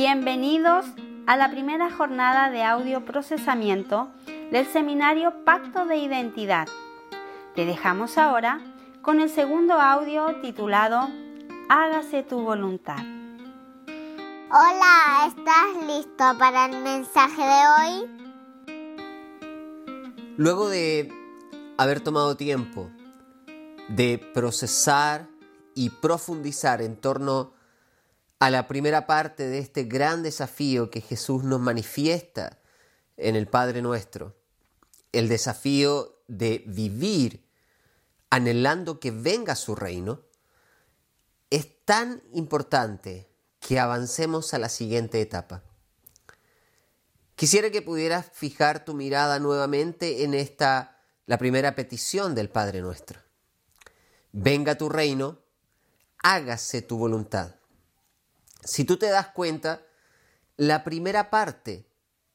Bienvenidos a la primera jornada de audio procesamiento del seminario Pacto de Identidad. Te dejamos ahora con el segundo audio titulado Hágase tu voluntad. Hola, ¿estás listo para el mensaje de hoy? Luego de haber tomado tiempo de procesar y profundizar en torno a la primera parte de este gran desafío que Jesús nos manifiesta en el Padre nuestro, el desafío de vivir anhelando que venga su reino, es tan importante que avancemos a la siguiente etapa. Quisiera que pudieras fijar tu mirada nuevamente en esta, la primera petición del Padre nuestro. Venga tu reino, hágase tu voluntad. Si tú te das cuenta, la primera parte,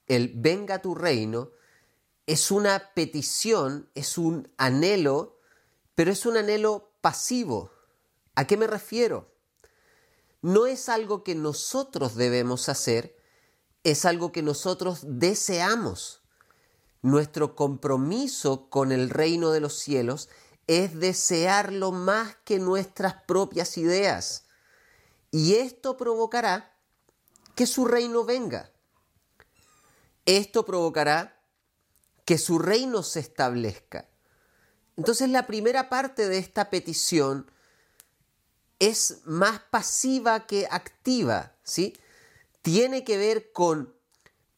el venga tu reino, es una petición, es un anhelo, pero es un anhelo pasivo. ¿A qué me refiero? No es algo que nosotros debemos hacer, es algo que nosotros deseamos. Nuestro compromiso con el reino de los cielos es desearlo más que nuestras propias ideas. Y esto provocará que su reino venga. Esto provocará que su reino se establezca. Entonces la primera parte de esta petición es más pasiva que activa, ¿sí? Tiene que ver con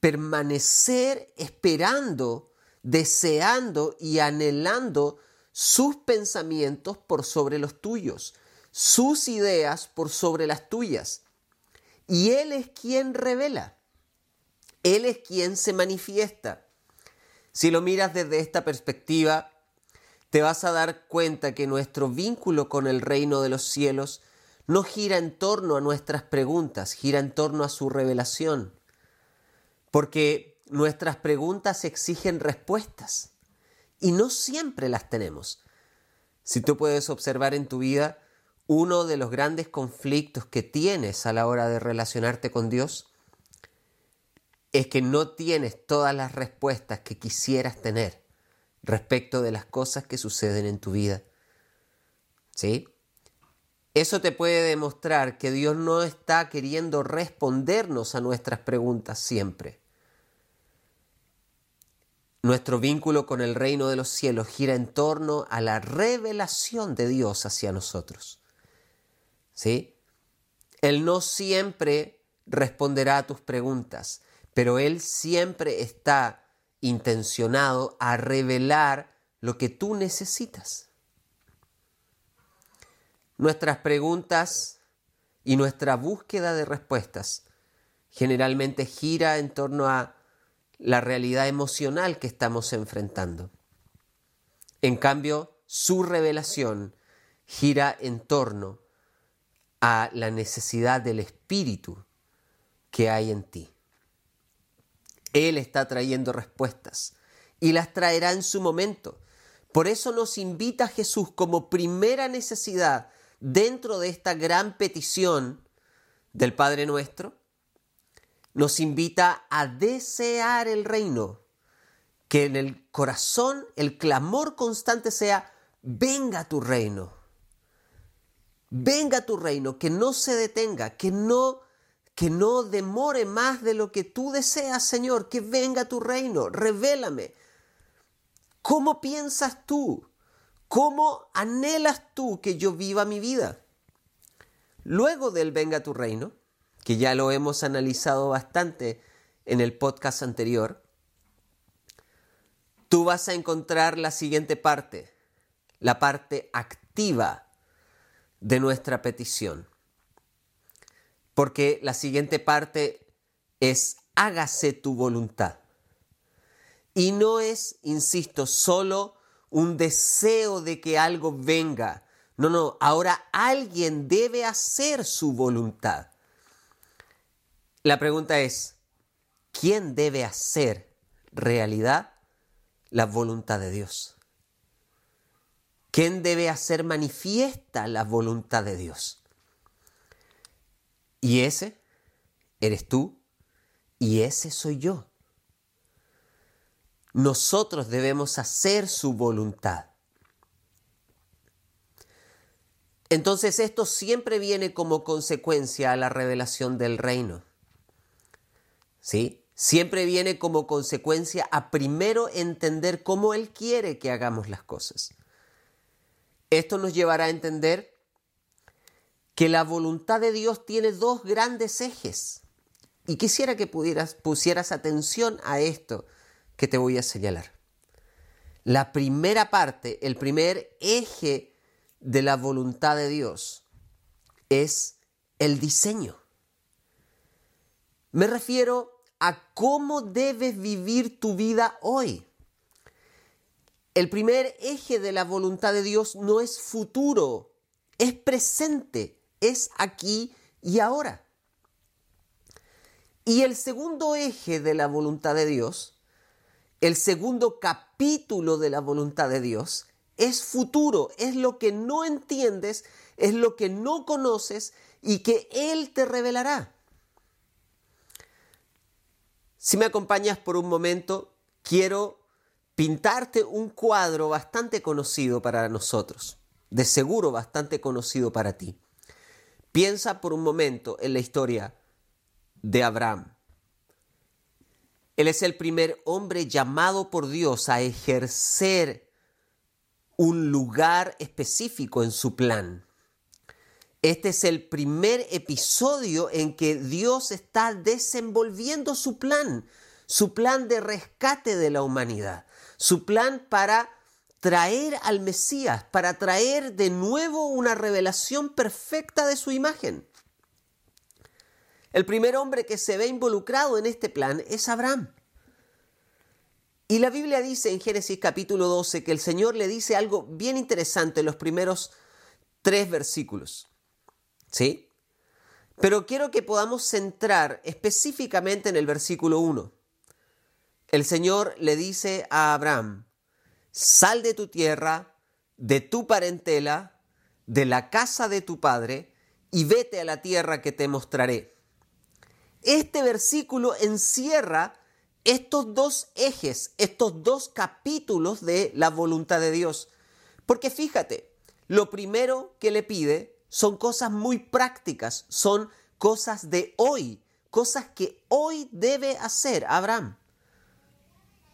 permanecer esperando, deseando y anhelando sus pensamientos por sobre los tuyos, sus ideas por sobre las tuyas. Y Él es quien revela, Él es quien se manifiesta. Si lo miras desde esta perspectiva, te vas a dar cuenta que nuestro vínculo con el reino de los cielos no gira en torno a nuestras preguntas, gira en torno a su revelación. Porque nuestras preguntas exigen respuestas y no siempre las tenemos. Si tú puedes observar en tu vida uno de los grandes conflictos que tienes a la hora de relacionarte con Dios, es que no tienes todas las respuestas que quisieras tener respecto de las cosas que suceden en tu vida. ¿Sí? Eso te puede demostrar que Dios no está queriendo respondernos a nuestras preguntas siempre. Nuestro vínculo con el reino de los cielos gira en torno a la revelación de Dios hacia nosotros. ¿Sí? Él no siempre responderá a tus preguntas, pero Él siempre está intencionado a revelar lo que tú necesitas. Nuestras preguntas y nuestra búsqueda de respuestas generalmente gira en torno a la realidad emocional que estamos enfrentando. En cambio, su revelación gira en torno a la necesidad del espíritu que hay en ti. Él está trayendo respuestas y las traerá en su momento. Por eso nos invita Jesús como primera necesidad dentro de esta gran petición del Padre nuestro nos invita a desear el reino, que en el corazón el clamor constante sea, venga tu reino, venga tu reino, que no se detenga, que no que no demore más de lo que tú deseas, Señor, que venga tu reino, revélame. ¿Cómo piensas tú? ¿Cómo anhelas tú que yo viva mi vida? Luego del venga tu reino, que ya lo hemos analizado bastante en el podcast anterior, tú vas a encontrar la siguiente parte, la parte activa de nuestra petición. Porque la siguiente parte es hágase tu voluntad. Y no es, insisto, solo un deseo de que algo venga. No, no, ahora alguien debe hacer su voluntad. La pregunta es, ¿quién debe hacer realidad la voluntad de Dios? ¿Quién debe hacer manifiesta la voluntad de Dios? Y ese eres tú y ese soy yo. Nosotros debemos hacer su voluntad. Entonces esto siempre viene como consecuencia a la revelación del reino. ¿Sí? Siempre viene como consecuencia a primero entender cómo Él quiere que hagamos las cosas. Esto nos llevará a entender que la voluntad de Dios tiene dos grandes ejes. Y quisiera que pudieras, pusieras atención a esto que te voy a señalar. La primera parte, el primer eje de la voluntad de Dios es el diseño. Me refiero a cómo debes vivir tu vida hoy. El primer eje de la voluntad de Dios no es futuro, es presente, es aquí y ahora. Y el segundo eje de la voluntad de Dios, el segundo capítulo de la voluntad de Dios, es futuro, es lo que no entiendes, es lo que no conoces y que Él te revelará. Si me acompañas por un momento, quiero pintarte un cuadro bastante conocido para nosotros, de seguro bastante conocido para ti. Piensa por un momento en la historia de Abraham. Él es el primer hombre llamado por Dios a ejercer un lugar específico en su plan. Este es el primer episodio en que Dios está desenvolviendo su plan, su plan de rescate de la humanidad, su plan para traer al Mesías, para traer de nuevo una revelación perfecta de su imagen. El primer hombre que se ve involucrado en este plan es Abraham. Y la Biblia dice en Génesis capítulo 12 que el Señor le dice algo bien interesante en los primeros tres versículos. ¿Sí? Pero quiero que podamos centrar específicamente en el versículo 1. El Señor le dice a Abraham, sal de tu tierra, de tu parentela, de la casa de tu padre, y vete a la tierra que te mostraré. Este versículo encierra estos dos ejes, estos dos capítulos de la voluntad de Dios. Porque fíjate, lo primero que le pide son cosas muy prácticas, son cosas de hoy, cosas que hoy debe hacer Abraham.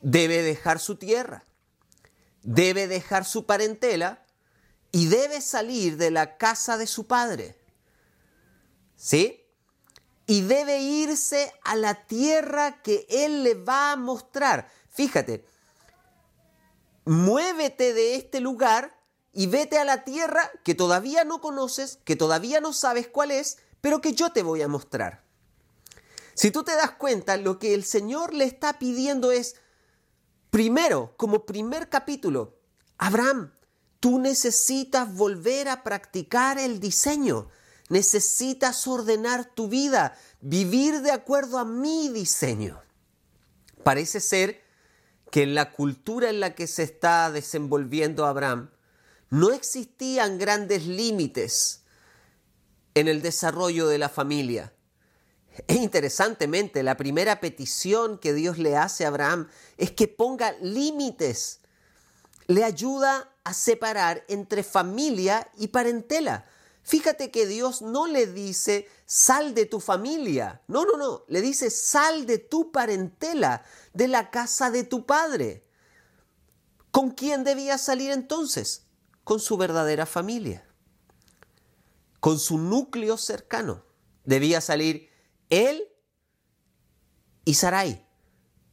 Debe dejar su tierra, debe dejar su parentela y debe salir de la casa de su padre. ¿Sí? y debe irse a la tierra que Él le va a mostrar. Fíjate, muévete de este lugar y vete a la tierra que todavía no conoces, que todavía no sabes cuál es, pero que yo te voy a mostrar. Si tú te das cuenta, lo que el Señor le está pidiendo es, primero, como primer capítulo, Abraham, tú necesitas volver a practicar el diseño. Necesitas ordenar tu vida, vivir de acuerdo a mi diseño. Parece ser que en la cultura en la que se está desenvolviendo Abraham, no existían grandes límites en el desarrollo de la familia. E interesantemente, la primera petición que Dios le hace a Abraham es que ponga límites. Le ayuda a separar entre familia y parentela. Fíjate que Dios no le dice sal de tu familia. No, no, no. Le dice sal de tu parentela, de la casa de tu padre. ¿Con quién debía salir entonces? Con su verdadera familia. Con su núcleo cercano. Debía salir él y Sarai.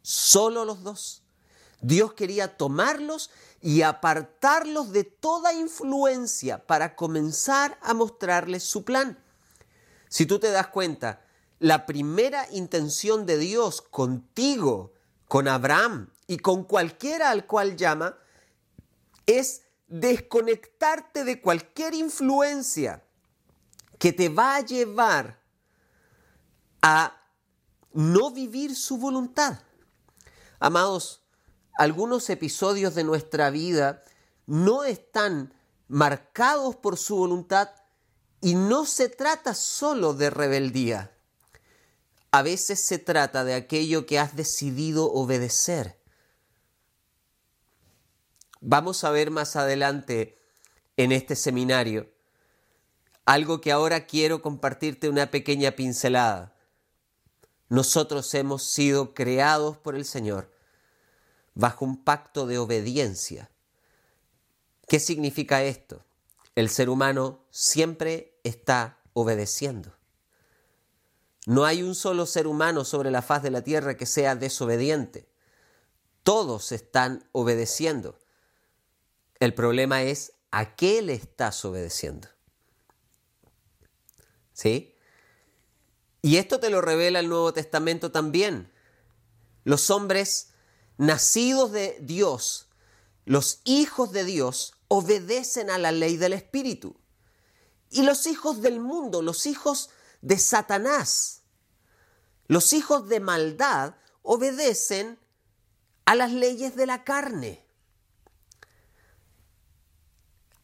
Solo los dos. Dios quería tomarlos y apartarlos de toda influencia para comenzar a mostrarles su plan. Si tú te das cuenta, la primera intención de Dios contigo, con Abraham y con cualquiera al cual llama, es desconectarte de cualquier influencia que te va a llevar a no vivir su voluntad. Amados, algunos episodios de nuestra vida no están marcados por su voluntad y no se trata solo de rebeldía. a veces se trata de aquello que has decidido obedecer. Vamos a ver más adelante en este seminario algo que ahora quiero compartirte una pequeña pincelada. Nosotros hemos sido creados por el Señor bajo un pacto de obediencia. ¿Qué significa esto? El ser humano siempre está obedeciendo. No hay un solo ser humano sobre la faz de la tierra que sea desobediente. Todos están obedeciendo. El problema es a qué le estás obedeciendo. ¿Sí? Y esto te lo revela el Nuevo Testamento también. Los hombres nacidos de Dios, los hijos de Dios, obedecen a la ley del Espíritu. Y los hijos del mundo, los hijos de Satanás, los hijos de maldad, obedecen a las leyes de la carne.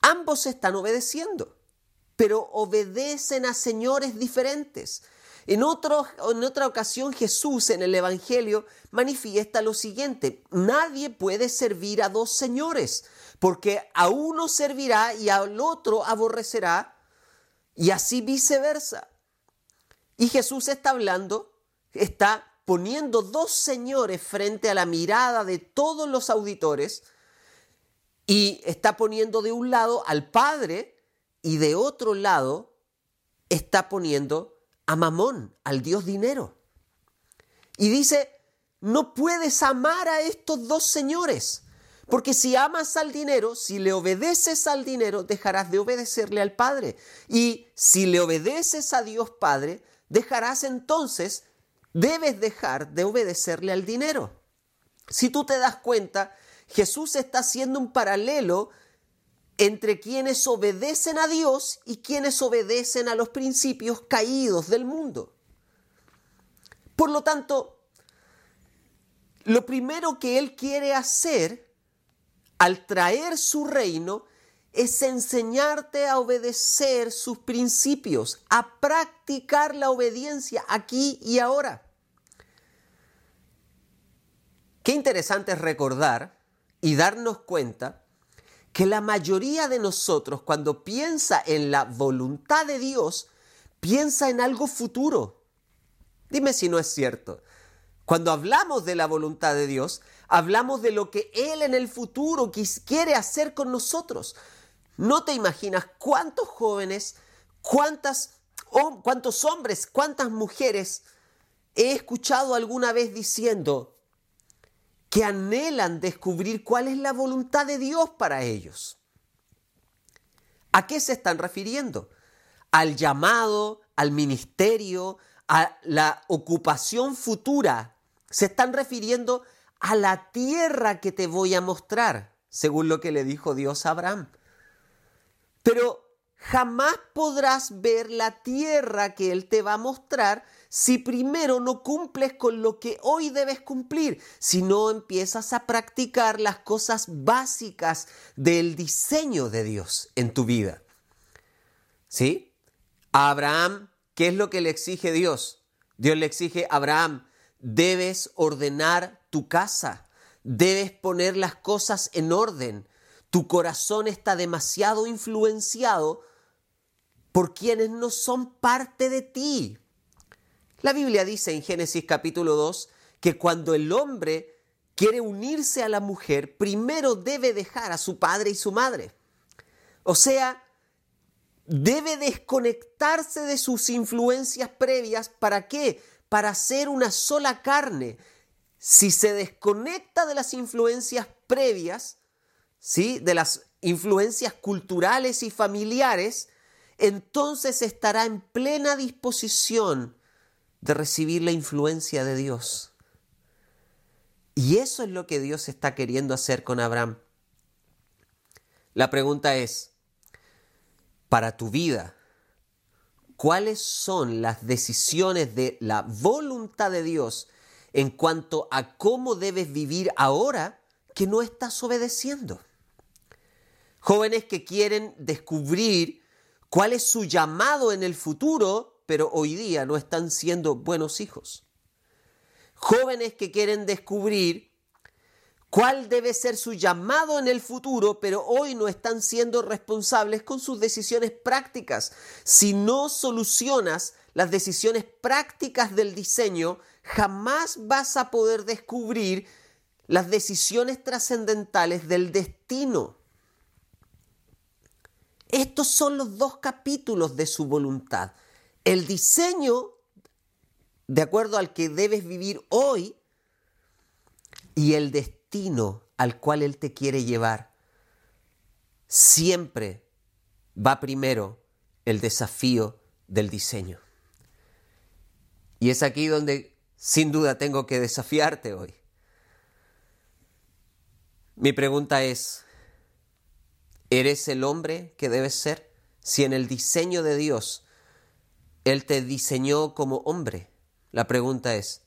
Ambos están obedeciendo, pero obedecen a señores diferentes. En, en otra ocasión Jesús en el Evangelio manifiesta lo siguiente, nadie puede servir a dos señores, porque a uno servirá y al otro aborrecerá, y así viceversa. Y Jesús está hablando, está poniendo dos señores frente a la mirada de todos los auditores, y está poniendo de un lado al Padre y de otro lado está poniendo a Mamón, al Dios dinero. Y dice, no puedes amar a estos dos señores, porque si amas al dinero, si le obedeces al dinero, dejarás de obedecerle al Padre. Y si le obedeces a Dios Padre, dejarás entonces, debes dejar de obedecerle al dinero. Si tú te das cuenta, Jesús está haciendo un paralelo entre quienes obedecen a Dios y quienes obedecen a los principios caídos del mundo. Por lo tanto, lo primero que Él quiere hacer al traer su reino es enseñarte a obedecer sus principios, a practicar la obediencia aquí y ahora. Qué interesante es recordar y darnos cuenta que la mayoría de nosotros cuando piensa en la voluntad de Dios, piensa en algo futuro. Dime si no es cierto. Cuando hablamos de la voluntad de Dios, hablamos de lo que Él en el futuro quiere hacer con nosotros. No te imaginas cuántos jóvenes, cuántas, cuántos hombres, cuántas mujeres he escuchado alguna vez diciendo, que anhelan descubrir cuál es la voluntad de Dios para ellos. ¿A qué se están refiriendo? Al llamado, al ministerio, a la ocupación futura. Se están refiriendo a la tierra que te voy a mostrar, según lo que le dijo Dios a Abraham. Pero jamás podrás ver la tierra que Él te va a mostrar si primero no cumples con lo que hoy debes cumplir, si no empiezas a practicar las cosas básicas del diseño de Dios en tu vida. ¿Sí? A Abraham, ¿qué es lo que le exige Dios? Dios le exige, Abraham, debes ordenar tu casa, debes poner las cosas en orden. Tu corazón está demasiado influenciado por quienes no son parte de ti. La Biblia dice en Génesis capítulo 2 que cuando el hombre quiere unirse a la mujer, primero debe dejar a su padre y su madre. O sea, debe desconectarse de sus influencias previas. ¿Para qué? Para ser una sola carne. Si se desconecta de las influencias previas, ¿sí? de las influencias culturales y familiares, entonces estará en plena disposición de recibir la influencia de Dios. Y eso es lo que Dios está queriendo hacer con Abraham. La pregunta es, para tu vida, ¿cuáles son las decisiones de la voluntad de Dios en cuanto a cómo debes vivir ahora que no estás obedeciendo? Jóvenes que quieren descubrir cuál es su llamado en el futuro pero hoy día no están siendo buenos hijos. Jóvenes que quieren descubrir cuál debe ser su llamado en el futuro, pero hoy no están siendo responsables con sus decisiones prácticas. Si no solucionas las decisiones prácticas del diseño, jamás vas a poder descubrir las decisiones trascendentales del destino. Estos son los dos capítulos de su voluntad. El diseño, de acuerdo al que debes vivir hoy, y el destino al cual Él te quiere llevar, siempre va primero el desafío del diseño. Y es aquí donde sin duda tengo que desafiarte hoy. Mi pregunta es, ¿eres el hombre que debes ser? Si en el diseño de Dios Él te diseñó como hombre, la pregunta es,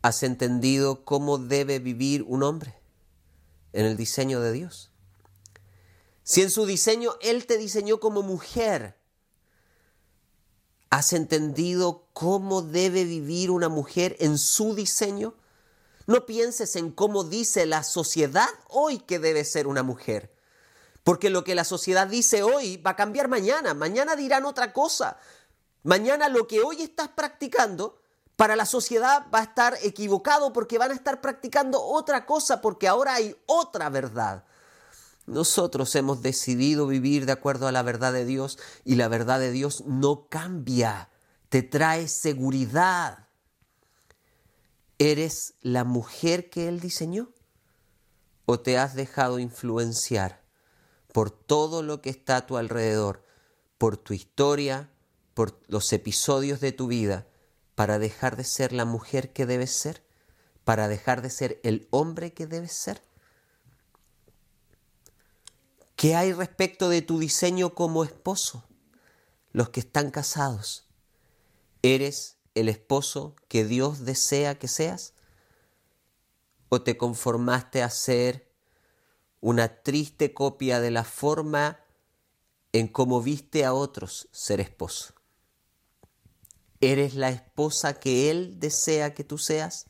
¿Has entendido cómo debe vivir un hombre en el diseño de Dios? Si en su diseño Él te diseñó como mujer, ¿has entendido cómo debe vivir una mujer en su diseño? No pienses en cómo dice la sociedad hoy que debe ser una mujer. Porque lo que la sociedad dice hoy va a cambiar mañana. Mañana dirán otra cosa. Mañana lo que hoy estás practicando para la sociedad va a estar equivocado porque van a estar practicando otra cosa porque ahora hay otra verdad. Nosotros hemos decidido vivir de acuerdo a la verdad de Dios y la verdad de Dios no cambia, te trae seguridad. ¿Eres la mujer que Él diseñó? ¿O te has dejado influenciar por todo lo que está a tu alrededor, por tu historia, por los episodios de tu vida? para dejar de ser la mujer que debes ser, para dejar de ser el hombre que debes ser? ¿Qué hay respecto de tu diseño como esposo? Los que están casados, ¿eres el esposo que Dios desea que seas? ¿O te conformaste a ser una triste copia de la forma en cómo viste a otros ser esposo? ¿Eres la esposa que Él desea que tú seas?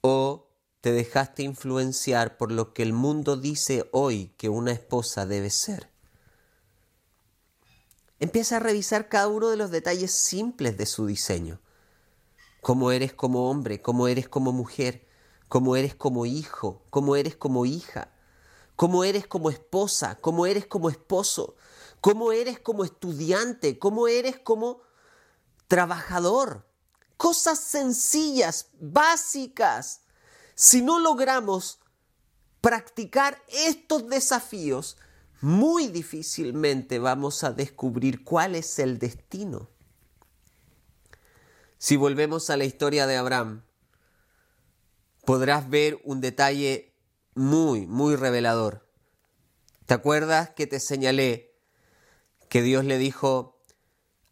¿O te dejaste influenciar por lo que el mundo dice hoy que una esposa debe ser? Empieza a revisar cada uno de los detalles simples de su diseño. Cómo eres como hombre, cómo eres como mujer, cómo eres como hijo, cómo eres como hija, cómo eres como esposa, cómo eres como esposo, cómo eres como estudiante, cómo eres como trabajador. Cosas sencillas, básicas. Si no logramos practicar estos desafíos, muy difícilmente vamos a descubrir cuál es el destino. Si volvemos a la historia de Abraham, podrás ver un detalle muy, muy revelador. ¿Te acuerdas que te señalé que Dios le dijo,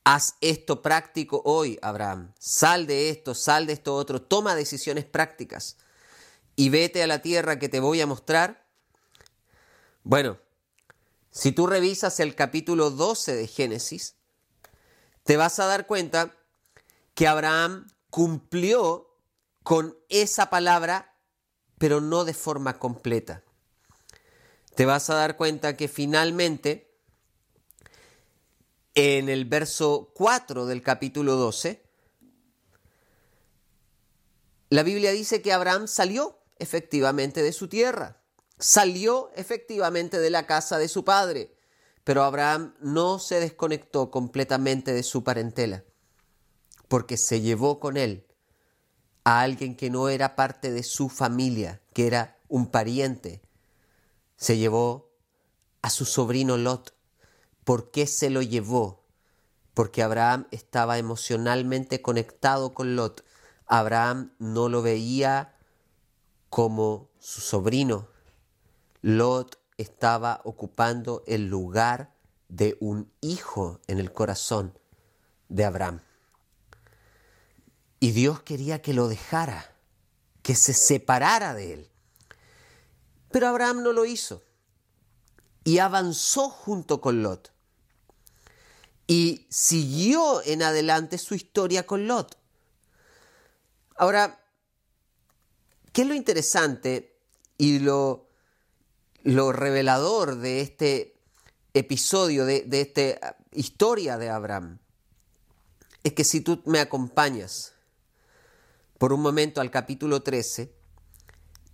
Haz esto práctico hoy, Abraham. Sal de esto, sal de esto otro. Toma decisiones prácticas. Y vete a la tierra que te voy a mostrar. Bueno, si tú revisas el capítulo 12 de Génesis, te vas a dar cuenta que Abraham cumplió con esa palabra, pero no de forma completa. Te vas a dar cuenta que finalmente en el verso 4 del capítulo 12, la Biblia dice que Abraham salió efectivamente de su tierra, salió efectivamente de la casa de su padre, pero Abraham no se desconectó completamente de su parentela, porque se llevó con él a alguien que no era parte de su familia, que era un pariente. Se llevó a su sobrino Lot, ¿Por qué se lo llevó? Porque Abraham estaba emocionalmente conectado con Lot. Abraham no lo veía como su sobrino. Lot estaba ocupando el lugar de un hijo en el corazón de Abraham. Y Dios quería que lo dejara, que se separara de él. Pero Abraham no lo hizo y avanzó junto con Lot. Y siguió en adelante su historia con Lot. Ahora, ¿qué es lo interesante y lo, lo revelador de este episodio, de, de esta historia de Abraham? Es que si tú me acompañas por un momento al capítulo 13,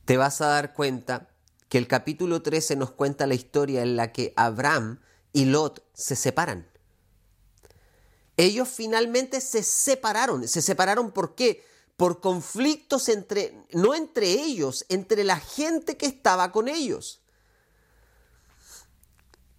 te vas a dar cuenta que el capítulo 13 nos cuenta la historia en la que Abraham y Lot se separan. Ellos finalmente se separaron. ¿Se separaron por qué? Por conflictos entre, no entre ellos, entre la gente que estaba con ellos.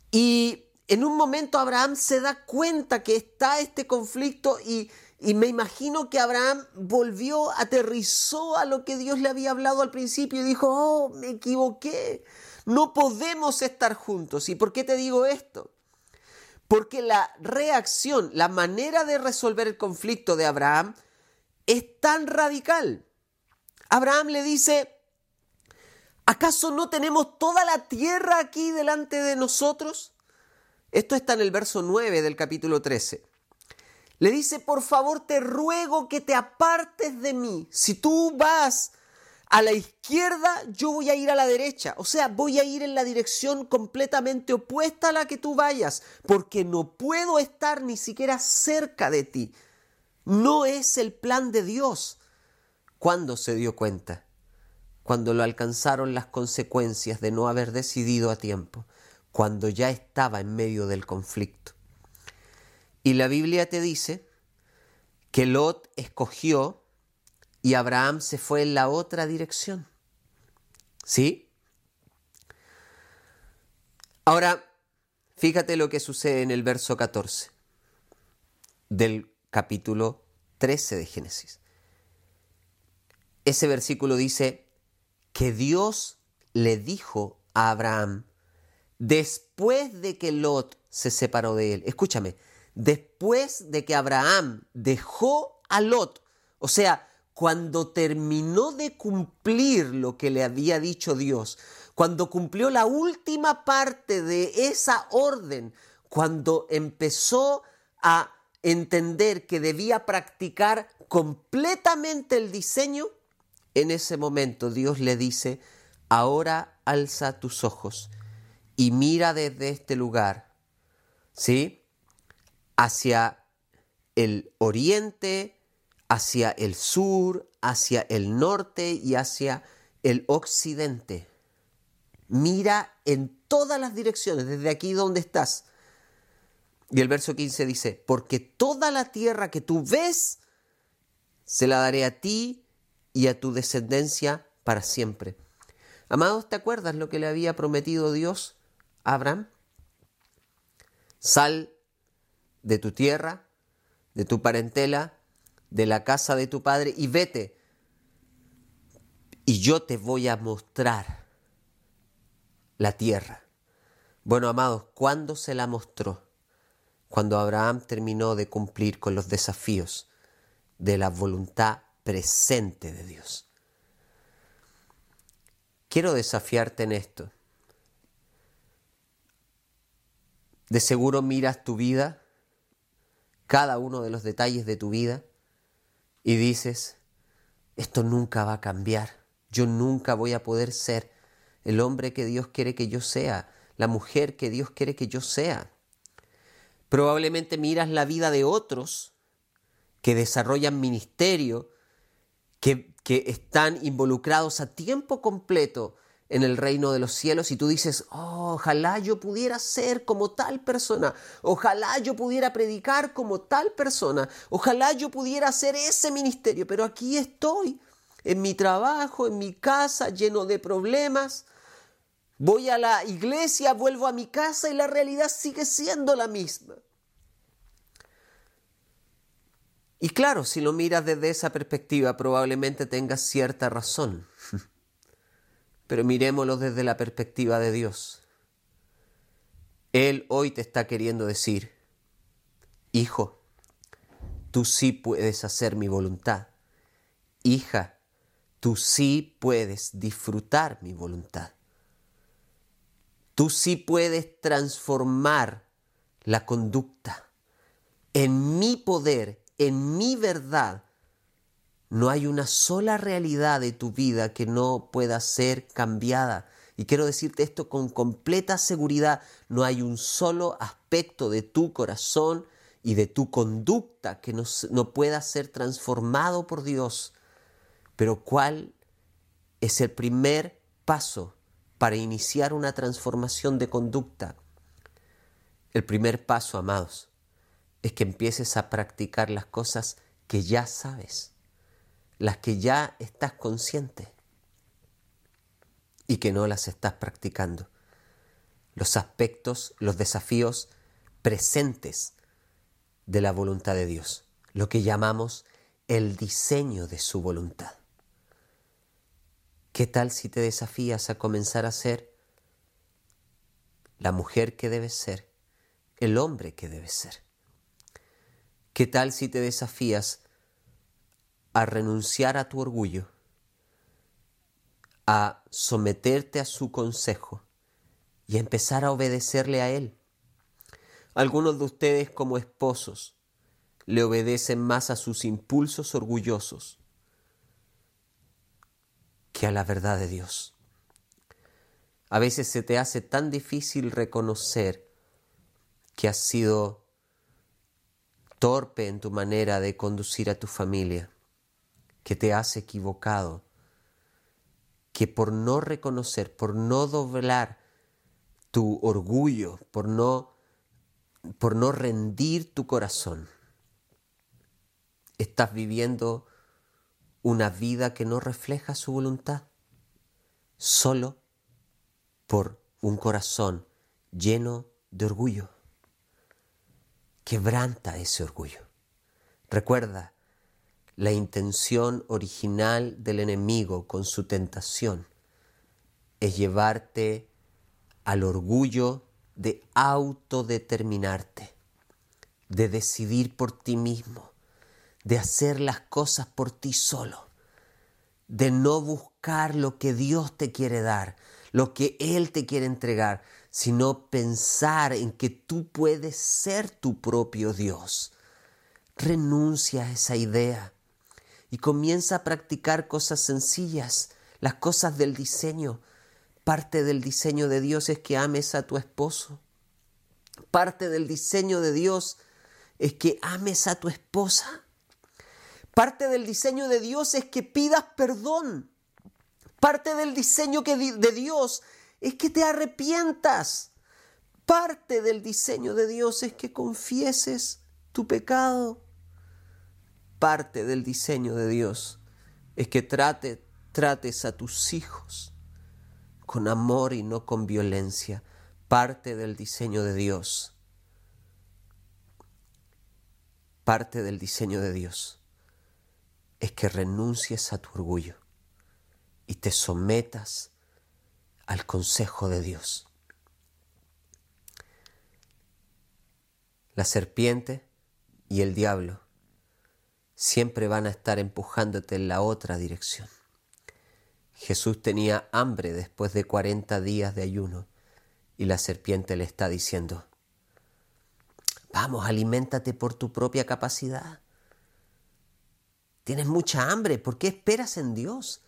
Y en un momento Abraham se da cuenta que está este conflicto y, y me imagino que Abraham volvió, aterrizó a lo que Dios le había hablado al principio y dijo, oh, me equivoqué, no podemos estar juntos. ¿Y por qué te digo esto? Porque la reacción, la manera de resolver el conflicto de Abraham es tan radical. Abraham le dice, ¿acaso no tenemos toda la tierra aquí delante de nosotros? Esto está en el verso 9 del capítulo 13. Le dice, por favor, te ruego que te apartes de mí. Si tú vas a la izquierda, yo voy a ir a la derecha. O sea, voy a ir en la dirección completamente opuesta a la que tú vayas, porque no puedo estar ni siquiera cerca de ti. No es el plan de Dios. ¿Cuándo se dio cuenta? Cuando lo alcanzaron las consecuencias de no haber decidido a tiempo, cuando ya estaba en medio del conflicto. Y la Biblia te dice que Lot escogió y Abraham se fue en la otra dirección. ¿Sí? Ahora, fíjate lo que sucede en el verso 14 del capítulo 13 de Génesis. Ese versículo dice que Dios le dijo a Abraham, después de que Lot se separó de él, escúchame, después de que Abraham dejó a Lot, o sea, cuando terminó de cumplir lo que le había dicho Dios, cuando cumplió la última parte de esa orden, cuando empezó a entender que debía practicar completamente el diseño, en ese momento Dios le dice, ahora alza tus ojos y mira desde este lugar, ¿sí? hacia el oriente, hacia el sur, hacia el norte y hacia el occidente. Mira en todas las direcciones, desde aquí donde estás. Y el verso 15 dice, porque toda la tierra que tú ves, se la daré a ti y a tu descendencia para siempre. Amados, ¿te acuerdas lo que le había prometido Dios a Abraham? Sal de tu tierra, de tu parentela, de la casa de tu padre y vete. Y yo te voy a mostrar la tierra. Bueno, amados, ¿cuándo se la mostró? Cuando Abraham terminó de cumplir con los desafíos de la voluntad presente de Dios. Quiero desafiarte en esto. De seguro miras tu vida cada uno de los detalles de tu vida y dices, esto nunca va a cambiar, yo nunca voy a poder ser el hombre que Dios quiere que yo sea, la mujer que Dios quiere que yo sea. Probablemente miras la vida de otros que desarrollan ministerio, que, que están involucrados a tiempo completo en el reino de los cielos y tú dices, oh, ojalá yo pudiera ser como tal persona, ojalá yo pudiera predicar como tal persona, ojalá yo pudiera hacer ese ministerio, pero aquí estoy, en mi trabajo, en mi casa, lleno de problemas. Voy a la iglesia, vuelvo a mi casa y la realidad sigue siendo la misma. Y claro, si lo miras desde esa perspectiva, probablemente tengas cierta razón. Pero miremoslo desde la perspectiva de Dios. Él hoy te está queriendo decir, hijo, tú sí puedes hacer mi voluntad. Hija, tú sí puedes disfrutar mi voluntad. Tú sí puedes transformar la conducta. en mi poder, en mi verdad, no hay una sola realidad de tu vida que no pueda ser cambiada. Y quiero decirte esto con completa seguridad, no hay un solo aspecto de tu corazón y de tu conducta que no, pueda ser transformado por Dios. Pero ¿cuál es el primer paso para iniciar una transformación de conducta? El primer paso, amados, es que empieces a practicar las cosas que ya sabes las que ya estás consciente y que no las estás practicando. Los aspectos, los desafíos presentes de la voluntad de Dios, lo que llamamos el diseño de su voluntad. ¿Qué tal si te desafías a comenzar a ser la mujer que debes ser, el hombre que debes ser? ¿Qué tal si te desafías a renunciar a tu orgullo, a someterte a su consejo y a empezar a obedecerle a Él. Algunos de ustedes como esposos le obedecen más a sus impulsos orgullosos que a la verdad de Dios. A veces se te hace tan difícil reconocer que has sido torpe en tu manera de conducir a tu familia que te has equivocado, que por no reconocer, por no doblar tu orgullo, por no, por no rendir tu corazón, estás viviendo una vida que no refleja su voluntad, solo por un corazón lleno de orgullo. Quebranta ese orgullo. Recuerda, la intención original del enemigo con su tentación es llevarte al orgullo de autodeterminarte, de decidir por ti mismo, de hacer las cosas por ti solo, de no buscar lo que Dios te quiere dar, lo que Él te quiere entregar, sino pensar en que tú puedes ser tu propio Dios. Renuncia a esa idea y comienza a practicar cosas sencillas, las cosas del diseño. Parte del diseño de Dios es que ames a tu esposo. Parte del diseño de Dios es que ames a tu esposa. Parte del diseño de Dios es que pidas perdón. Parte del diseño de Dios es que te arrepientas. Parte del diseño de Dios es que confieses tu pecado parte del diseño de Dios es que trate, trates a tus hijos con amor y no con violencia. Parte del diseño de Dios. Parte del diseño de Dios es que renuncies a tu orgullo y te sometas al consejo de Dios. La serpiente y el diablo siempre van a estar empujándote en la otra dirección. Jesús tenía hambre después de 40 días de ayuno y la serpiente le está diciendo, vamos, aliméntate por tu propia capacidad. Tienes mucha hambre, ¿por qué esperas en Dios?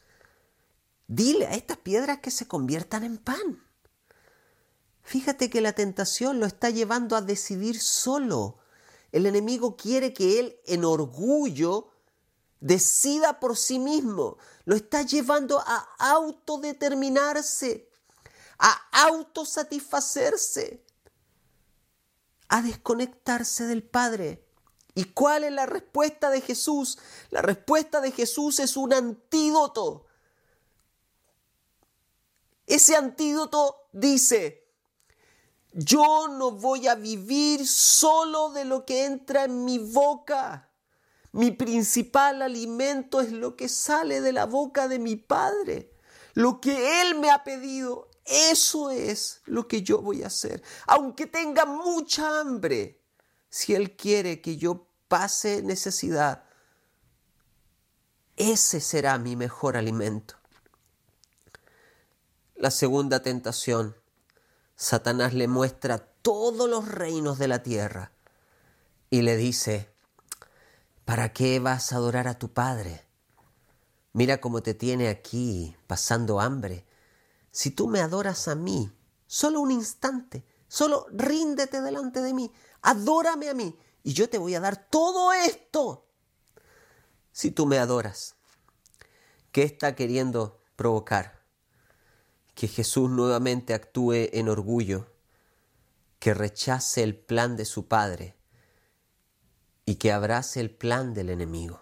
Dile a estas piedras que se conviertan en pan. Fíjate que la tentación lo está llevando a decidir solo el enemigo quiere que él en orgullo decida por sí mismo. Lo está llevando a autodeterminarse, a autosatisfacerse, a desconectarse del Padre. ¿Y cuál es la respuesta de Jesús? La respuesta de Jesús es un antídoto. Ese antídoto dice, yo no voy a vivir solo de lo que entra en mi boca. Mi principal alimento es lo que sale de la boca de mi Padre. Lo que Él me ha pedido, eso es lo que yo voy a hacer. Aunque tenga mucha hambre, si Él quiere que yo pase necesidad, ese será mi mejor alimento. La segunda tentación Satanás le muestra todos los reinos de la tierra y le dice, ¿para qué vas a adorar a tu padre? Mira cómo te tiene aquí pasando hambre. Si tú me adoras a mí, solo un instante, solo ríndete delante de mí, adórame a mí y yo te voy a dar todo esto. Si tú me adoras, ¿qué está queriendo provocar? Que Jesús nuevamente actúe en orgullo, que rechace el plan de su Padre y que abrace el plan del enemigo.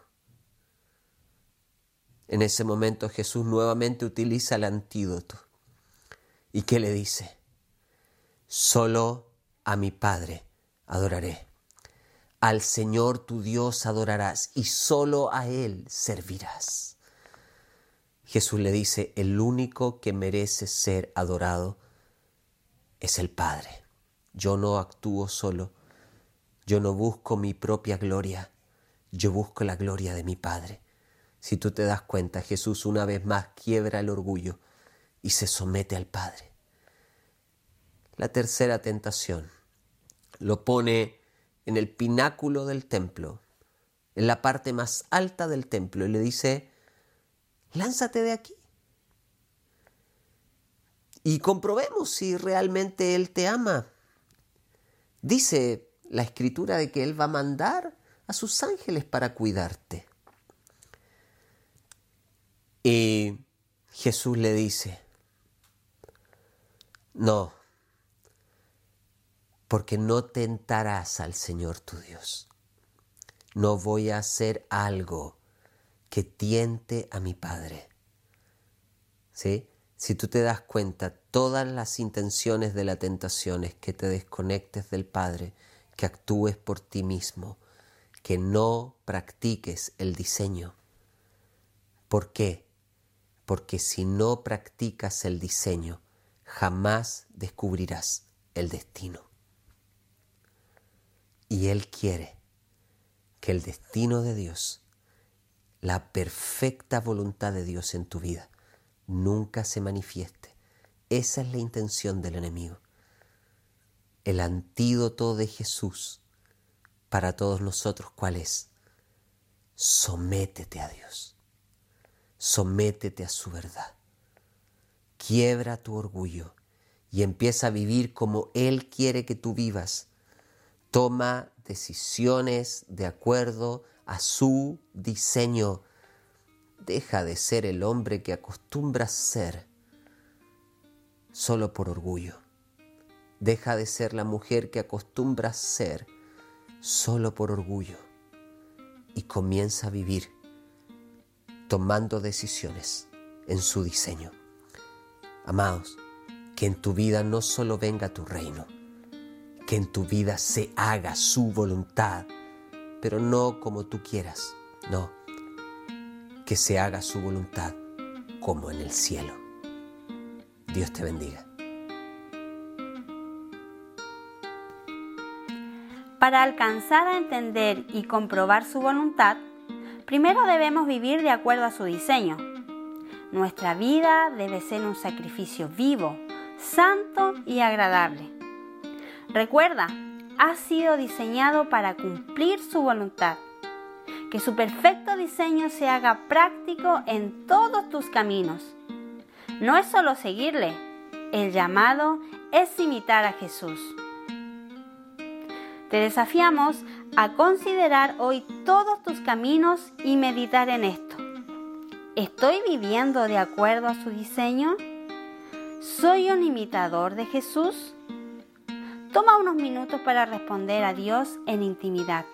En ese momento Jesús nuevamente utiliza el antídoto. ¿Y qué le dice? Solo a mi Padre adoraré. Al Señor tu Dios adorarás y solo a Él servirás. Jesús le dice, el único que merece ser adorado es el Padre. Yo no actúo solo, yo no busco mi propia gloria, yo busco la gloria de mi Padre. Si tú te das cuenta, Jesús una vez más quiebra el orgullo y se somete al Padre. La tercera tentación lo pone en el pináculo del templo, en la parte más alta del templo, y le dice, lánzate de aquí. Y comprobemos si realmente Él te ama. Dice la escritura de que Él va a mandar a sus ángeles para cuidarte. Y Jesús le dice, no, porque no tentarás al Señor tu Dios. No voy a hacer algo que tiente a mi Padre. ¿Sí? Si tú te das cuenta, todas las intenciones de la tentación es que te desconectes del Padre, que actúes por ti mismo, que no practiques el diseño. ¿Por qué? Porque si no practicas el diseño, jamás descubrirás el destino. Y Él quiere que el destino de Dios, la perfecta voluntad de Dios en tu vida, nunca se manifieste. Esa es la intención del enemigo. El antídoto de Jesús para todos nosotros, ¿cuál es? Sométete a Dios. Sométete a su verdad. Quiebra tu orgullo y empieza a vivir como Él quiere que tú vivas toma decisiones de acuerdo a su diseño. Deja de ser el hombre que acostumbra ser solo por orgullo. Deja de ser la mujer que acostumbra ser solo por orgullo. Y comienza a vivir tomando decisiones en su diseño. Amados, que en tu vida no solo venga tu reino, que en tu vida se haga su voluntad, pero no como tú quieras, no, que se haga su voluntad como en el cielo. Dios te bendiga. Para alcanzar a entender y comprobar su voluntad, primero debemos vivir de acuerdo a su diseño. Nuestra vida debe ser un sacrificio vivo, santo y agradable. Recuerda, ha sido diseñado para cumplir su voluntad. Que su perfecto diseño se haga práctico en todos tus caminos. No es solo seguirle, el llamado es imitar a Jesús. Te desafiamos a considerar hoy todos tus caminos y meditar en esto. ¿Estoy viviendo de acuerdo a su diseño? ¿Soy un imitador de Jesús? Toma unos minutos para responder a Dios en intimidad.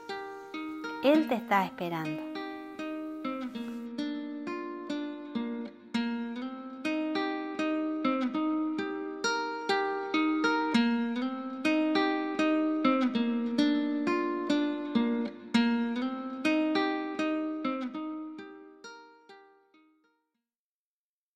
Él te está esperando.